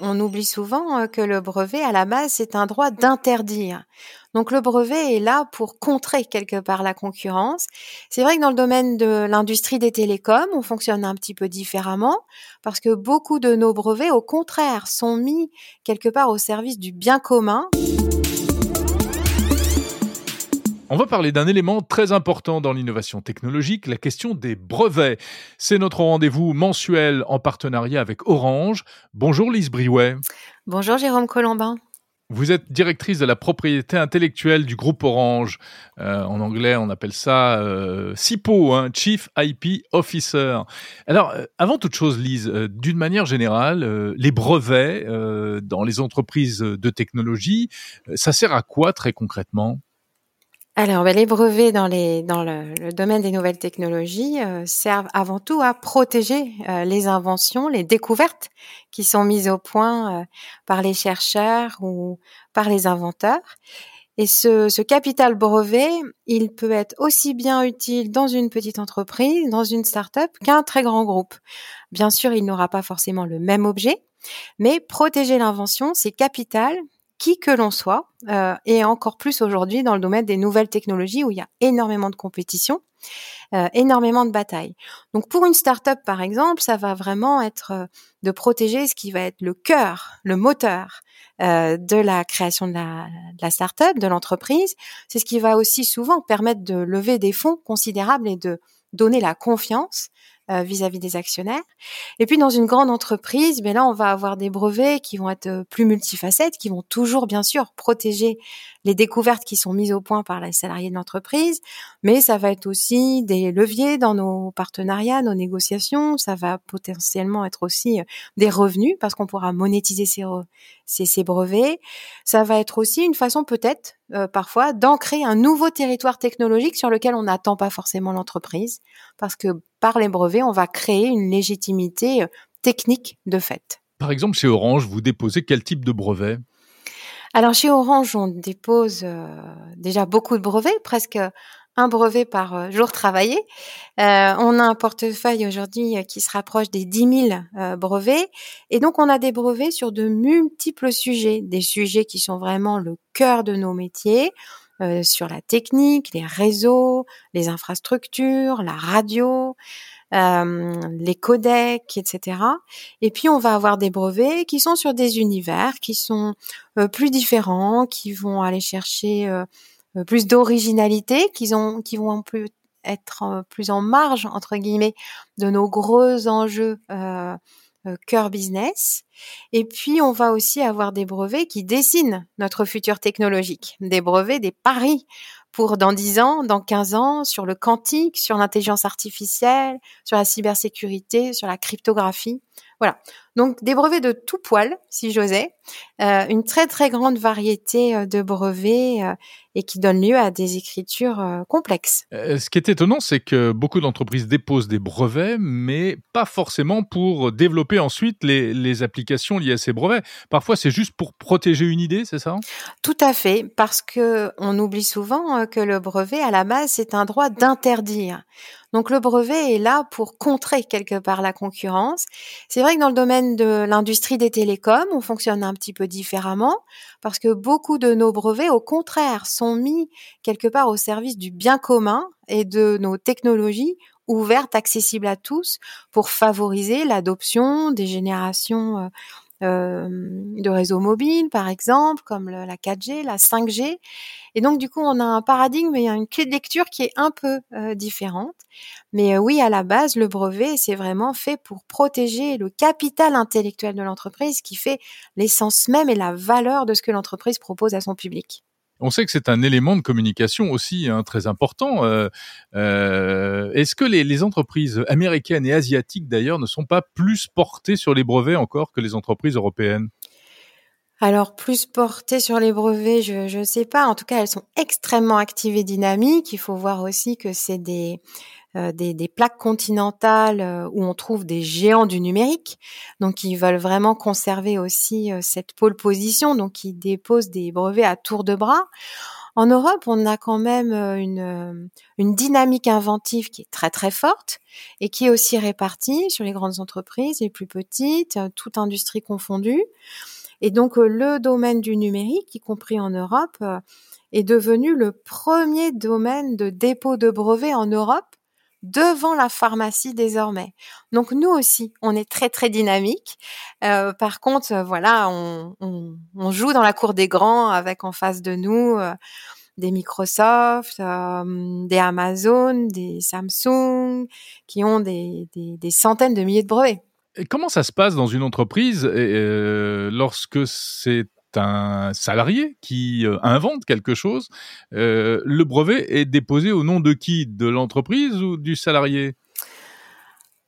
on oublie souvent que le brevet, à la base, c'est un droit d'interdire. Donc le brevet est là pour contrer quelque part la concurrence. C'est vrai que dans le domaine de l'industrie des télécoms, on fonctionne un petit peu différemment parce que beaucoup de nos brevets, au contraire, sont mis quelque part au service du bien commun. On va parler d'un élément très important dans l'innovation technologique, la question des brevets. C'est notre rendez-vous mensuel en partenariat avec Orange. Bonjour Lise Briouet. Bonjour Jérôme Colombin. Vous êtes directrice de la propriété intellectuelle du groupe Orange. Euh, en anglais, on appelle ça euh, CIPO, hein, Chief IP Officer. Alors, euh, avant toute chose, Lise, euh, d'une manière générale, les brevets dans les entreprises de technologie, ça sert à quoi très concrètement? Alors, ben, les brevets dans, les, dans le, domaine des nouvelles technologies euh, servent avant tout à protéger euh, les inventions, les découvertes qui sont mises au point euh, par les chercheurs ou par les inventeurs. Et ce, ce, capital brevet, il peut être aussi bien utile dans une petite entreprise, dans une start-up, qu'un très grand groupe. Bien sûr, il n'aura pas forcément le même objet, mais protéger l'invention, c'est capital qui que l'on soit, euh, et encore plus aujourd'hui dans le domaine des nouvelles technologies où il y a énormément de compétition, euh, énormément de batailles. Donc pour une start-up par exemple, ça va vraiment être euh, de protéger ce qui va être le cœur, le moteur euh, de la création de la, de la start-up, de l'entreprise. C'est ce qui va aussi souvent permettre de lever des fonds considérables et de donner la confiance euh, vis-à-vis des actionnaires. Et puis dans une grande entreprise, ben là on va avoir des brevets qui vont être euh, plus multifacettes, qui vont toujours bien sûr protéger les découvertes qui sont mises au point par les salariés de l'entreprise, mais ça va être aussi des leviers dans nos partenariats, nos négociations, ça va potentiellement être aussi euh, des revenus parce qu'on pourra monétiser ces, ces, ces, brevets, ça va être aussi une façon peut-être parfois d'ancrer un nouveau territoire technologique sur lequel on n'attend pas forcément l'entreprise. Parce que par les brevets, on va créer une légitimité euh, technique de fait. Par exemple, chez Orange, vous déposez quel type de brevet? Alors chez Orange, on dépose euh, déjà beaucoup de brevets, presque un brevet par euh, jour travaillé. on a un portefeuille aujourd'hui qui se rapproche des 10 000 brevets. Et donc, on a des brevets sur de multiples sujets, des sujets qui sont vraiment le cœur de nos métiers. Euh, sur la technique, les réseaux, les infrastructures, la radio, euh, les codecs, etc. Et puis on va avoir des brevets qui sont sur des univers qui sont euh, plus différents, qui vont aller chercher plus d'originalité, qui, ont, qui vont plus être plus en marge entre guillemets de nos gros enjeux euh, cœur business. Et puis, on va aussi avoir des brevets qui dessinent notre futur technologique, des brevets, des paris pour dans 10 ans, dans 15 ans, sur le quantique, sur l'intelligence artificielle, sur la cybersécurité, sur la cryptographie. Voilà. Donc des brevets de tout poil, si j'osais, euh, une très très grande variété euh, de brevets euh, et qui donne lieu à des écritures complexes. ce qui est étonnant, c'est que beaucoup d'entreprises déposent des brevets, mais pas forcément pour développer ensuite les, les applications liées à ces brevets. Parfois, c'est juste pour protéger une idée, c'est ça? Tout à fait, parce que on oublie souvent que le brevet, à la base, c'est un droit d'interdire. Donc le brevet est là pour contrer quelque part la concurrence. C'est vrai que dans le domaine de l'industrie des télécoms, on fonctionne un petit peu différemment parce que beaucoup de nos brevets, au contraire, sont mis quelque part au service du bien commun et de nos technologies ouvertes, accessibles à tous, pour favoriser l'adoption des générations euh, de réseaux mobiles, par exemple, comme la 4G, la 5G. Et donc, du coup, on a un paradigme et une clé de lecture qui est un peu euh, différente. Mais euh, oui, à la base, le brevet, c'est vraiment fait pour protéger le capital intellectuel de l'entreprise qui fait l'essence même et la valeur de ce que l'entreprise propose à son public. On sait que c'est un élément de communication aussi hein, très important. Euh, euh, Est-ce que les, les, entreprises américaines et asiatiques d'ailleurs ne sont pas plus portées sur les brevets encore que les entreprises européennes? Alors plus portées sur les brevets, je ne sais pas. En tout cas, elles sont extrêmement actives et dynamiques. Il faut voir aussi que c'est des des, des, plaques continentales où on trouve des géants du numérique, donc ils veulent vraiment conserver aussi cette pole position, donc ils déposent des brevets à tour de bras. En Europe, on a quand même une, une dynamique inventive qui est très très forte et qui est aussi répartie sur les grandes entreprises, les plus petites, toute industrie confondue. Et donc le domaine du numérique, y compris en Europe, est devenu le premier domaine de dépôt de brevets en Europe devant la pharmacie désormais. Donc nous aussi, on est très très dynamique. Euh, par contre, voilà, on, joue dans la cour des grands avec en face de nous euh, des Microsoft, euh, des Amazon, des Samsung, qui ont des, centaines de milliers de brevets. Et comment ça se passe dans une entreprise lorsque c'est un salarié qui euh, invente quelque chose, euh, le brevet est déposé au nom de qui? De l'entreprise ou du salarié?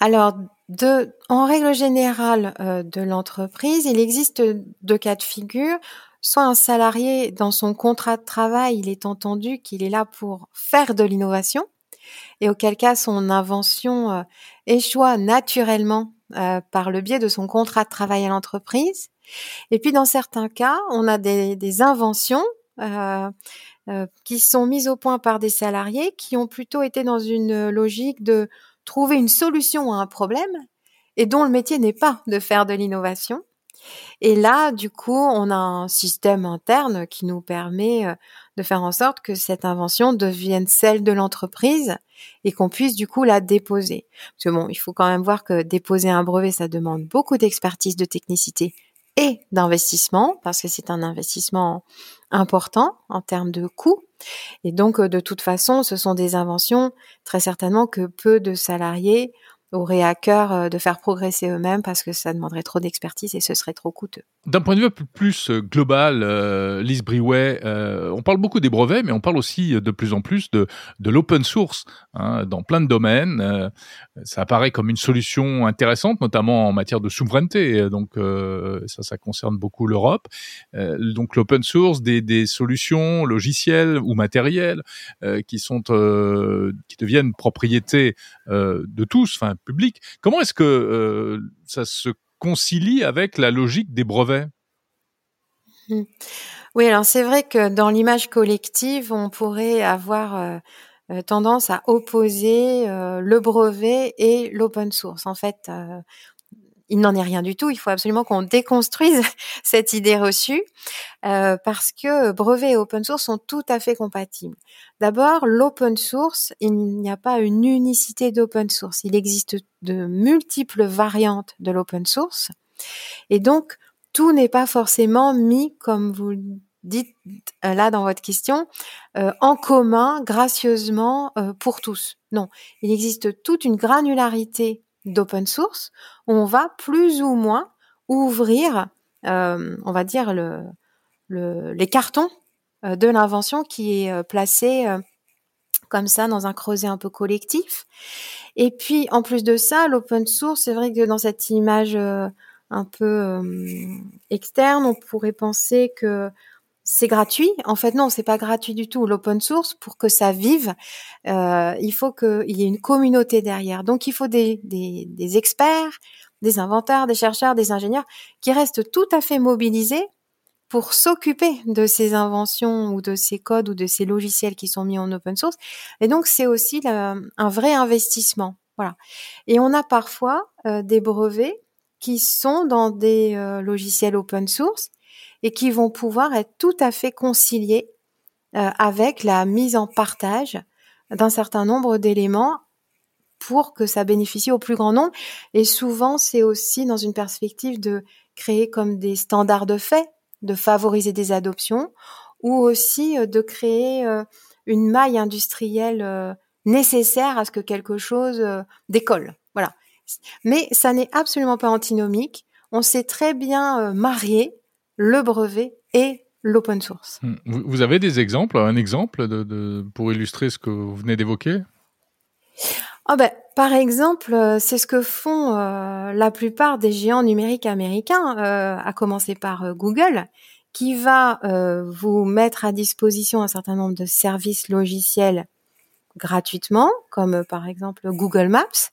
Alors, en règle générale, euh, de l'entreprise, il existe deux cas de figure. Soit un salarié, dans son contrat de travail, il est entendu qu'il est là pour faire de l'innovation, et auquel cas son invention échoue naturellement par le biais de son contrat de travail à l'entreprise. Et puis dans certains cas, on a des, des inventions euh, euh, qui sont mises au point par des salariés qui ont plutôt été dans une logique de trouver une solution à un problème et dont le métier n'est pas de faire de l'innovation. Et là, du coup, on a un système interne qui nous permet euh, de faire en sorte que cette invention devienne celle de l'entreprise et qu'on puisse du coup la déposer. Parce que bon, il faut quand même voir que déposer un brevet, ça demande beaucoup d'expertise, de technicité et d'investissement, parce que c'est un investissement important en termes de coûts. Et donc, euh, de toute façon, ce sont des inventions très certainement que peu de salariés auraient à cœur euh, de faire progresser eux-mêmes parce que ça demanderait trop d'expertise et ce serait trop coûteux. D'un point de vue plus euh, global, euh, Lise Briouet, on parle beaucoup des brevets, mais on parle aussi de plus en plus de, de l'open source hein, dans plein de domaines. ça apparaît comme une solution intéressante, notamment en matière de souveraineté. Donc ça, ça concerne beaucoup l'Europe. donc l'open source, des, des, solutions logicielles ou matérielles qui sont qui deviennent propriété de tous, enfin public. Comment est-ce que euh, ça se concilie avec la logique des brevets? Mmh. Oui, alors c'est vrai que dans l'image collective, on pourrait avoir euh, euh, tendance à opposer le brevet et l'open source. En fait, il n'en est rien du tout. Il faut absolument qu'on déconstruise cette idée reçue euh, parce que brevet et open source sont tout à fait compatibles. D'abord, l'open source, il n'y a pas une unicité d'open source. Il existe de multiples variantes de l'open source. Et donc, tout n'est pas forcément mis, comme vous dites euh, là dans votre question, euh, en commun, gracieusement, pour tous. Non, il existe toute une granularité d'open source, on va plus ou moins ouvrir, euh, on va dire, le, les cartons euh, de l'invention qui est euh, placé comme ça dans un creuset un peu collectif. Et puis, en plus de ça, l'open source, c'est vrai que dans cette image un peu externe, on pourrait penser que c'est gratuit. En fait, non, c'est pas gratuit du tout. L'open source, pour que ça vive, euh, il faut qu'il y ait une communauté derrière. Donc, il faut des, des, des, experts, des inventeurs, des chercheurs, des ingénieurs qui restent tout à fait mobilisés pour s'occuper de ces inventions ou de ces codes ou de ces logiciels qui sont mis en open source. Et donc, c'est aussi un vrai investissement. Voilà. Et on a parfois euh, des brevets qui sont dans des euh, logiciels open source et qui vont pouvoir être tout à fait conciliés euh, avec la mise en partage d'un certain nombre d'éléments pour que ça bénéficie au plus grand nombre. Et souvent, c'est aussi dans une perspective de créer comme des standards de fait, de favoriser des adoptions, ou aussi euh, de créer euh, une maille industrielle nécessaire à ce que quelque chose décolle. Voilà. Mais ça n'est absolument pas antinomique. On sait très bien marier le brevet et l'open source. Hmm. Vous avez des exemples, un exemple de, pour illustrer ce que vous venez d'évoquer? Oh ben, Par exemple, euh, c'est ce que font euh, la plupart des géants numériques américains, euh, à commencer par Google, qui va vous mettre à disposition un certain nombre de services logiciels gratuitement, comme par exemple Google Maps.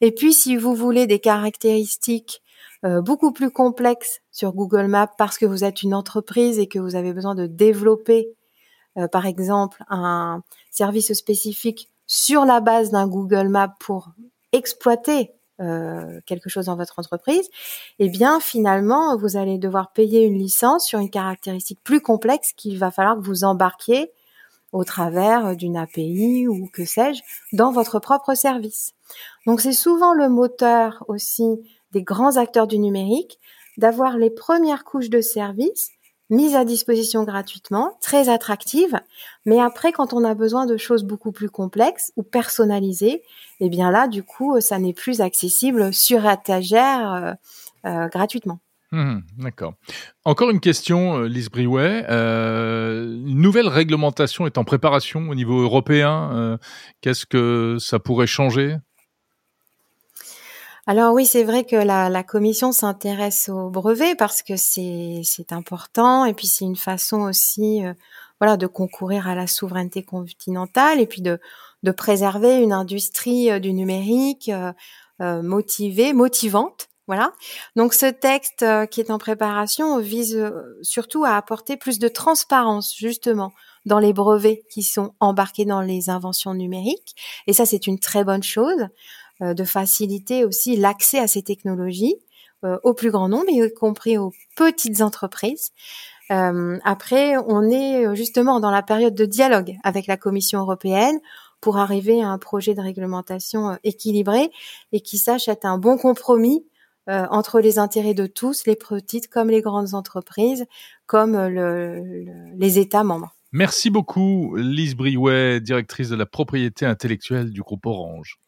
Et puis, si vous voulez des caractéristiques beaucoup plus complexes sur Google Maps parce que vous êtes une entreprise et que vous avez besoin de développer, par exemple, un service spécifique sur la base d'un Google Maps pour exploiter euh, quelque chose dans votre entreprise, eh bien finalement vous allez devoir payer une licence sur une caractéristique plus complexe qu'il va falloir que vous embarquiez au travers d'une API ou que sais-je dans votre propre service. Donc c'est souvent le moteur aussi des grands acteurs du numérique d'avoir les premières couches de service mise à disposition gratuitement, très attractive. Mais après, quand on a besoin de choses beaucoup plus complexes ou personnalisées, eh bien là, du coup, ça n'est plus accessible sur étagère euh, euh, gratuitement. Mmh, d'accord. Encore une question, euh, Lise Briouet. une nouvelle réglementation est en préparation au niveau européen. Qu'est-ce que ça pourrait changer? Alors oui, c'est vrai que la, la commission s'intéresse au brevet parce que c'est important et puis c'est une façon aussi euh, voilà de concourir à la souveraineté continentale et puis de de préserver une industrie euh, du numérique euh, motivée, motivante. Voilà. Donc ce texte qui est en préparation vise surtout à apporter plus de transparence justement dans les brevets qui sont embarqués dans les inventions numériques. Et ça, c'est une très bonne chose. Euh, de faciliter aussi l'accès à ces technologies euh, au plus grand nombre, y compris aux petites entreprises. Euh, après, on est justement dans la période de dialogue avec la Commission européenne pour arriver à un projet de réglementation équilibré et qui sache être un bon compromis entre les intérêts de tous, les petites comme les grandes entreprises, comme les États membres. Merci beaucoup, Lise Briouet, directrice de la propriété intellectuelle du groupe Orange.